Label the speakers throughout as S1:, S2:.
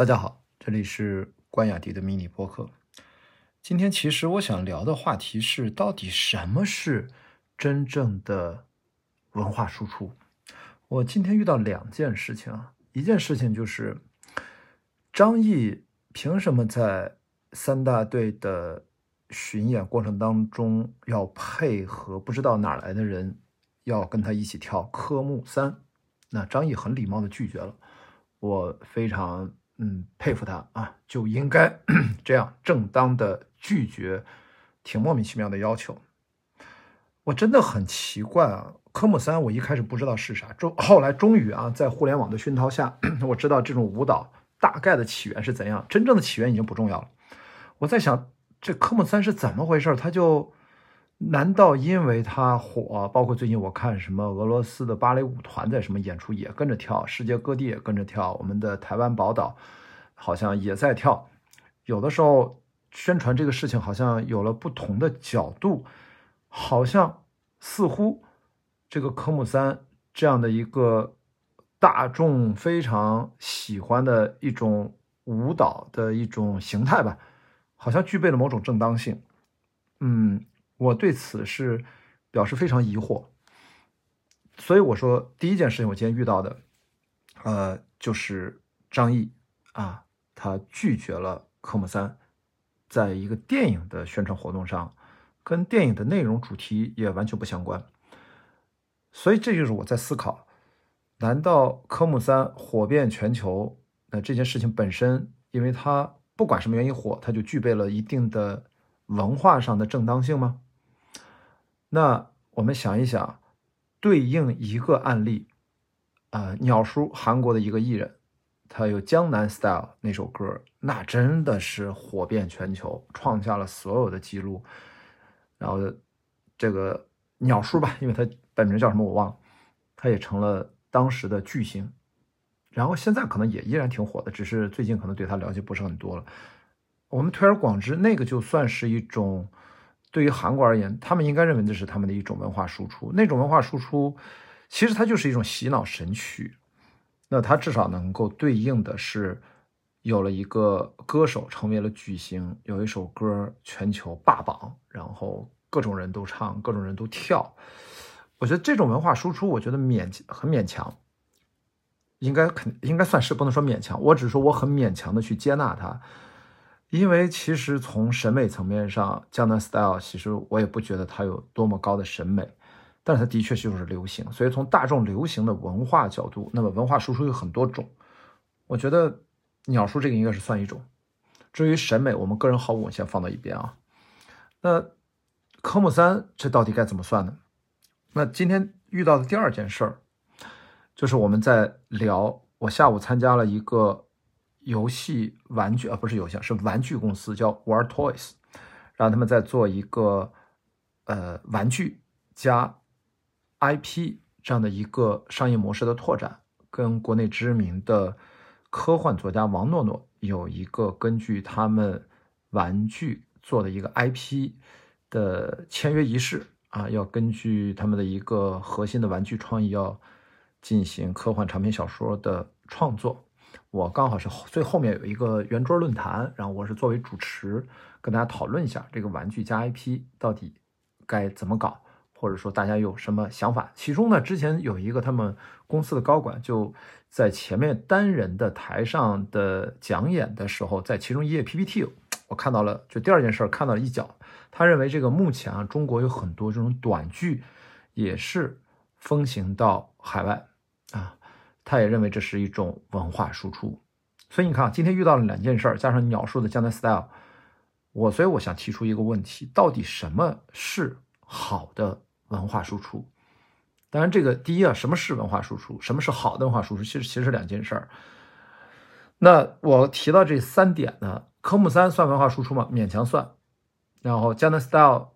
S1: 大家好，这里是关雅迪的迷你播客。今天其实我想聊的话题是，到底什么是真正的文化输出？我今天遇到两件事情啊，一件事情就是张译凭什么在三大队的巡演过程当中要配合不知道哪来的人要跟他一起跳科目三？那张译很礼貌的拒绝了，我非常。嗯，佩服他啊，就应该 这样正当的拒绝，挺莫名其妙的要求。我真的很奇怪啊，科目三我一开始不知道是啥，终后来终于啊，在互联网的熏陶下，我知道这种舞蹈大概的起源是怎样。真正的起源已经不重要了。我在想，这科目三是怎么回事？他就。难道因为他火？包括最近我看什么俄罗斯的芭蕾舞团在什么演出也跟着跳，世界各地也跟着跳，我们的台湾宝岛好像也在跳。有的时候宣传这个事情好像有了不同的角度，好像似乎这个科目三这样的一个大众非常喜欢的一种舞蹈的一种形态吧，好像具备了某种正当性。嗯。我对此是表示非常疑惑，所以我说第一件事情，我今天遇到的，呃，就是张译啊，他拒绝了科目三，在一个电影的宣传活动上，跟电影的内容主题也完全不相关，所以这就是我在思考，难道科目三火遍全球，那这件事情本身，因为它不管什么原因火，它就具备了一定的文化上的正当性吗？那我们想一想，对应一个案例，啊，鸟叔韩国的一个艺人，他有《江南 Style》那首歌，那真的是火遍全球，创下了所有的记录。然后这个鸟叔吧，因为他本名叫什么我忘了，他也成了当时的巨星。然后现在可能也依然挺火的，只是最近可能对他了解不是很多了。我们推而广之，那个就算是一种。对于韩国而言，他们应该认为这是他们的一种文化输出。那种文化输出，其实它就是一种洗脑神曲。那它至少能够对应的是，有了一个歌手成为了巨星，有一首歌全球霸榜，然后各种人都唱，各种人都跳。我觉得这种文化输出，我觉得勉强很勉强，应该肯应该算是不能说勉强，我只是说我很勉强的去接纳它。因为其实从审美层面上，江南 style 其实我也不觉得它有多么高的审美，但是它的确就是流行。所以从大众流行的文化角度，那么文化输出有很多种，我觉得鸟叔这个应该是算一种。至于审美，我们个人好恶先放到一边啊。那科目三这到底该怎么算呢？那今天遇到的第二件事儿，就是我们在聊，我下午参加了一个。游戏玩具啊，不是游戏，是玩具公司叫 War Toys，让他们在做一个呃玩具加 IP 这样的一个商业模式的拓展，跟国内知名的科幻作家王诺诺有一个根据他们玩具做的一个 IP 的签约仪式啊，要根据他们的一个核心的玩具创意要进行科幻长篇小说的创作。我刚好是最后面有一个圆桌论坛，然后我是作为主持，跟大家讨论一下这个玩具加 IP 到底该怎么搞，或者说大家有什么想法。其中呢，之前有一个他们公司的高管就在前面单人的台上的讲演的时候，在其中一页 PPT，我看到了，就第二件事看到了一角，他认为这个目前啊，中国有很多这种短剧也是风行到海外啊。他也认为这是一种文化输出，所以你看啊，今天遇到了两件事儿，加上鸟叔的江南 style，我所以我想提出一个问题：到底什么是好的文化输出？当然，这个第一啊，什么是文化输出？什么是好的文化输出？其实其实是两件事儿。那我提到这三点呢，科目三算文化输出吗？勉强算。然后江南 style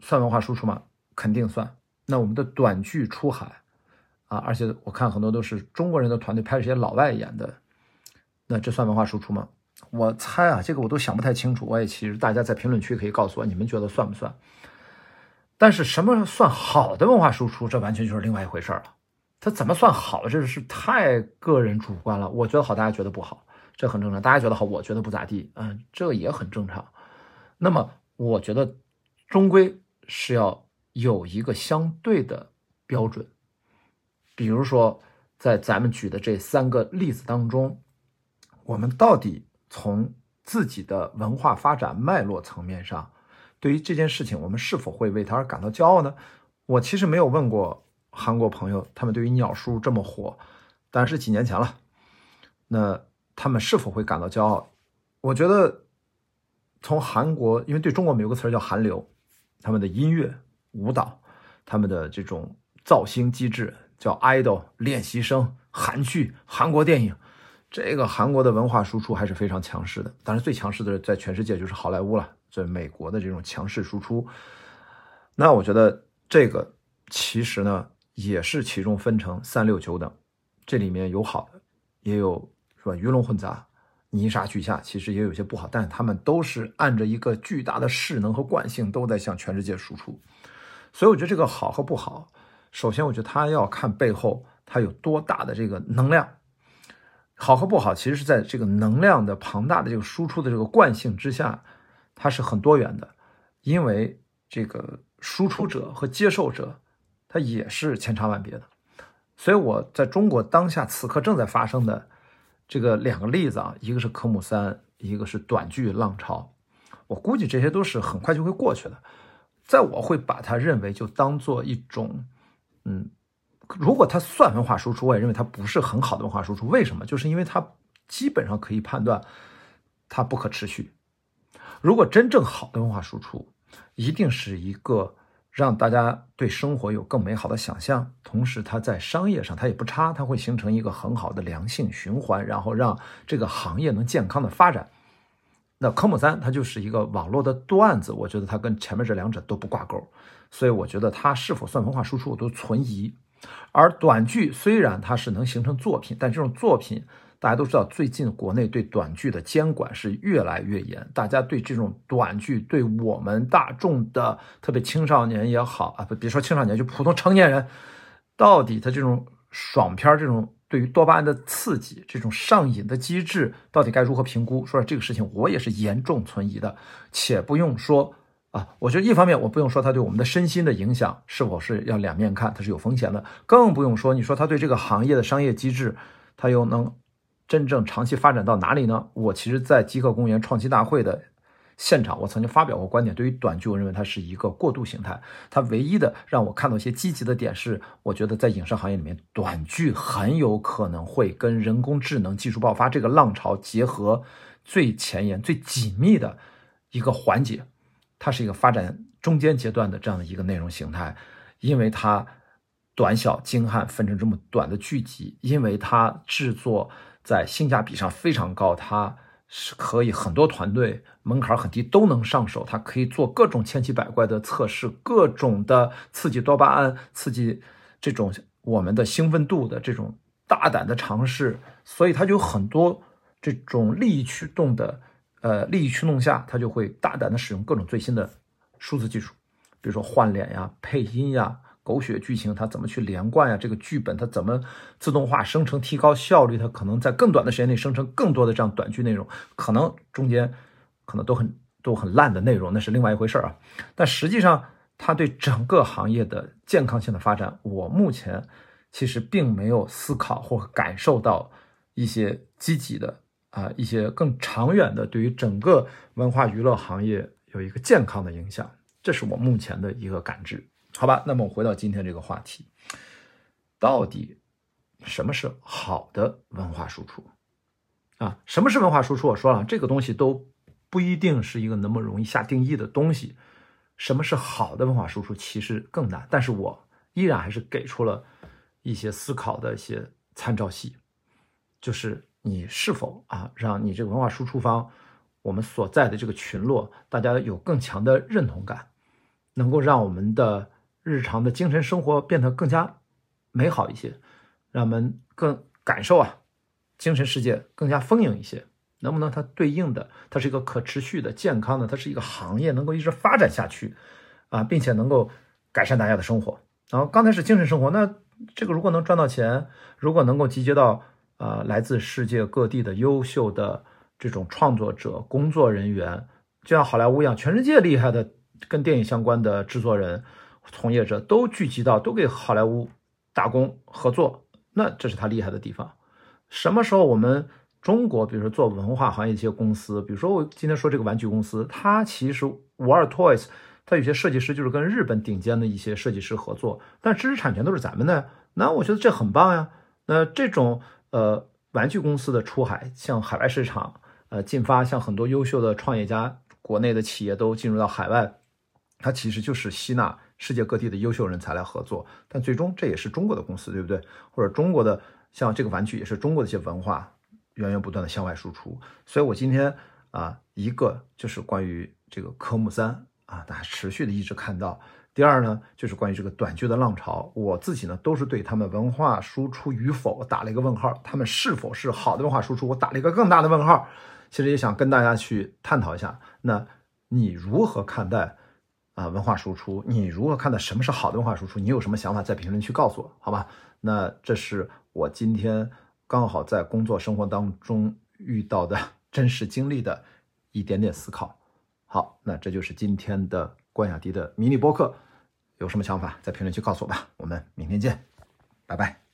S1: 算文化输出吗？肯定算。那我们的短剧出海。啊，而且我看很多都是中国人的团队拍这些老外演的，那这算文化输出吗？我猜啊，这个我都想不太清楚。我也其实大家在评论区可以告诉我，你们觉得算不算？但是什么算好的文化输出，这完全就是另外一回事了。它怎么算好？这是太个人主观了。我觉得好，大家觉得不好。这很正常。大家觉得好，我觉得不咋地，嗯，这也很正常。那么，我觉得终归是要有一个相对的标准。比如说，在咱们举的这三个例子当中，我们到底从自己的文化发展脉络层面上，对于这件事情，我们是否会为它而感到骄傲呢？我其实没有问过韩国朋友，他们对于鸟叔这么火，当然是几年前了。那他们是否会感到骄傲？我觉得，从韩国，因为对中国我们有个词叫韩流，他们的音乐、舞蹈，他们的这种造星机制。叫 idol 练习生，韩剧、韩国电影，这个韩国的文化输出还是非常强势的。当然，最强势的在全世界就是好莱坞了，在美国的这种强势输出。那我觉得这个其实呢，也是其中分成三六九等，这里面有好的，也有是吧？鱼龙混杂，泥沙俱下，其实也有些不好，但他们都是按着一个巨大的势能和惯性，都在向全世界输出。所以我觉得这个好和不好。首先，我觉得他要看背后他有多大的这个能量，好和不好，其实是在这个能量的庞大的这个输出的这个惯性之下，它是很多元的，因为这个输出者和接受者，他也是千差万别的。所以我在中国当下此刻正在发生的这个两个例子啊，一个是科目三，一个是短剧浪潮，我估计这些都是很快就会过去的，在我会把它认为就当做一种。嗯，如果它算文化输出，我也认为它不是很好的文化输出。为什么？就是因为它基本上可以判断它不可持续。如果真正好的文化输出，一定是一个让大家对生活有更美好的想象，同时它在商业上它也不差，它会形成一个很好的良性循环，然后让这个行业能健康的发展。那科目三它就是一个网络的段子，我觉得它跟前面这两者都不挂钩。所以我觉得它是否算文化输出，我都存疑。而短剧虽然它是能形成作品，但这种作品大家都知道，最近国内对短剧的监管是越来越严。大家对这种短剧，对我们大众的，特别青少年也好啊，不别说青少年，就普通成年人，到底他这种爽片，这种对于多巴胺的刺激，这种上瘾的机制，到底该如何评估？说这个事情，我也是严重存疑的。且不用说。啊，我觉得一方面我不用说它对我们的身心的影响是否是要两面看，它是有风险的，更不用说你说它对这个行业的商业机制，它又能真正长期发展到哪里呢？我其实，在极客公园创新大会的现场，我曾经发表过观点，对于短剧，我认为它是一个过渡形态。它唯一的让我看到一些积极的点是，我觉得在影视行业里面，短剧很有可能会跟人工智能技术爆发这个浪潮结合最前沿、最紧密的一个环节。它是一个发展中间阶段的这样的一个内容形态，因为它短小精悍，分成这么短的剧集，因为它制作在性价比上非常高，它是可以很多团队门槛很低都能上手，它可以做各种千奇百怪的测试，各种的刺激多巴胺、刺激这种我们的兴奋度的这种大胆的尝试，所以它就有很多这种利益驱动的。呃，利益驱动下，他就会大胆的使用各种最新的数字技术，比如说换脸呀、配音呀、狗血剧情，它怎么去连贯呀？这个剧本它怎么自动化生成，提高效率？它可能在更短的时间内生成更多的这样短剧内容，可能中间可能都很都很烂的内容，那是另外一回事啊。但实际上，它对整个行业的健康性的发展，我目前其实并没有思考或感受到一些积极的。啊，一些更长远的，对于整个文化娱乐行业有一个健康的影响，这是我目前的一个感知，好吧？那么我回到今天这个话题，到底什么是好的文化输出？啊，什么是文化输出？我说了，这个东西都不一定是一个那么容易下定义的东西。什么是好的文化输出，其实更难。但是我依然还是给出了一些思考的一些参照系，就是。你是否啊，让你这个文化输出方，我们所在的这个群落，大家有更强的认同感，能够让我们的日常的精神生活变得更加美好一些，让我们更感受啊，精神世界更加丰盈一些。能不能它对应的，它是一个可持续的、健康的，它是一个行业能够一直发展下去啊，并且能够改善大家的生活。然后刚才是精神生活，那这个如果能赚到钱，如果能够集结到。呃，来自世界各地的优秀的这种创作者、工作人员，就像好莱坞一样，全世界厉害的跟电影相关的制作人、从业者都聚集到，都给好莱坞打工合作。那这是他厉害的地方。什么时候我们中国，比如说做文化行业一些公司，比如说我今天说这个玩具公司，它其实五二 Toys，它有些设计师就是跟日本顶尖的一些设计师合作，但知识产权都是咱们的。那我觉得这很棒呀。那这种呃玩具公司的出海，向海外市场呃进发，像很多优秀的创业家，国内的企业都进入到海外，它其实就是吸纳世界各地的优秀人才来合作。但最终这也是中国的公司，对不对？或者中国的像这个玩具也是中国的一些文化源源不断的向外输出。所以我今天啊，一个就是关于这个科目三啊，大家持续的一直看到。第二呢，就是关于这个短剧的浪潮，我自己呢都是对他们文化输出与否打了一个问号，他们是否是好的文化输出，我打了一个更大的问号。其实也想跟大家去探讨一下，那你如何看待啊文化输出？你如何看待什么是好的文化输出？你有什么想法，在评论区告诉我，好吧？那这是我今天刚好在工作生活当中遇到的真实经历的一点点思考。好，那这就是今天的关雅迪的迷你播客。有什么想法，在评论区告诉我吧。我们明天见，拜拜。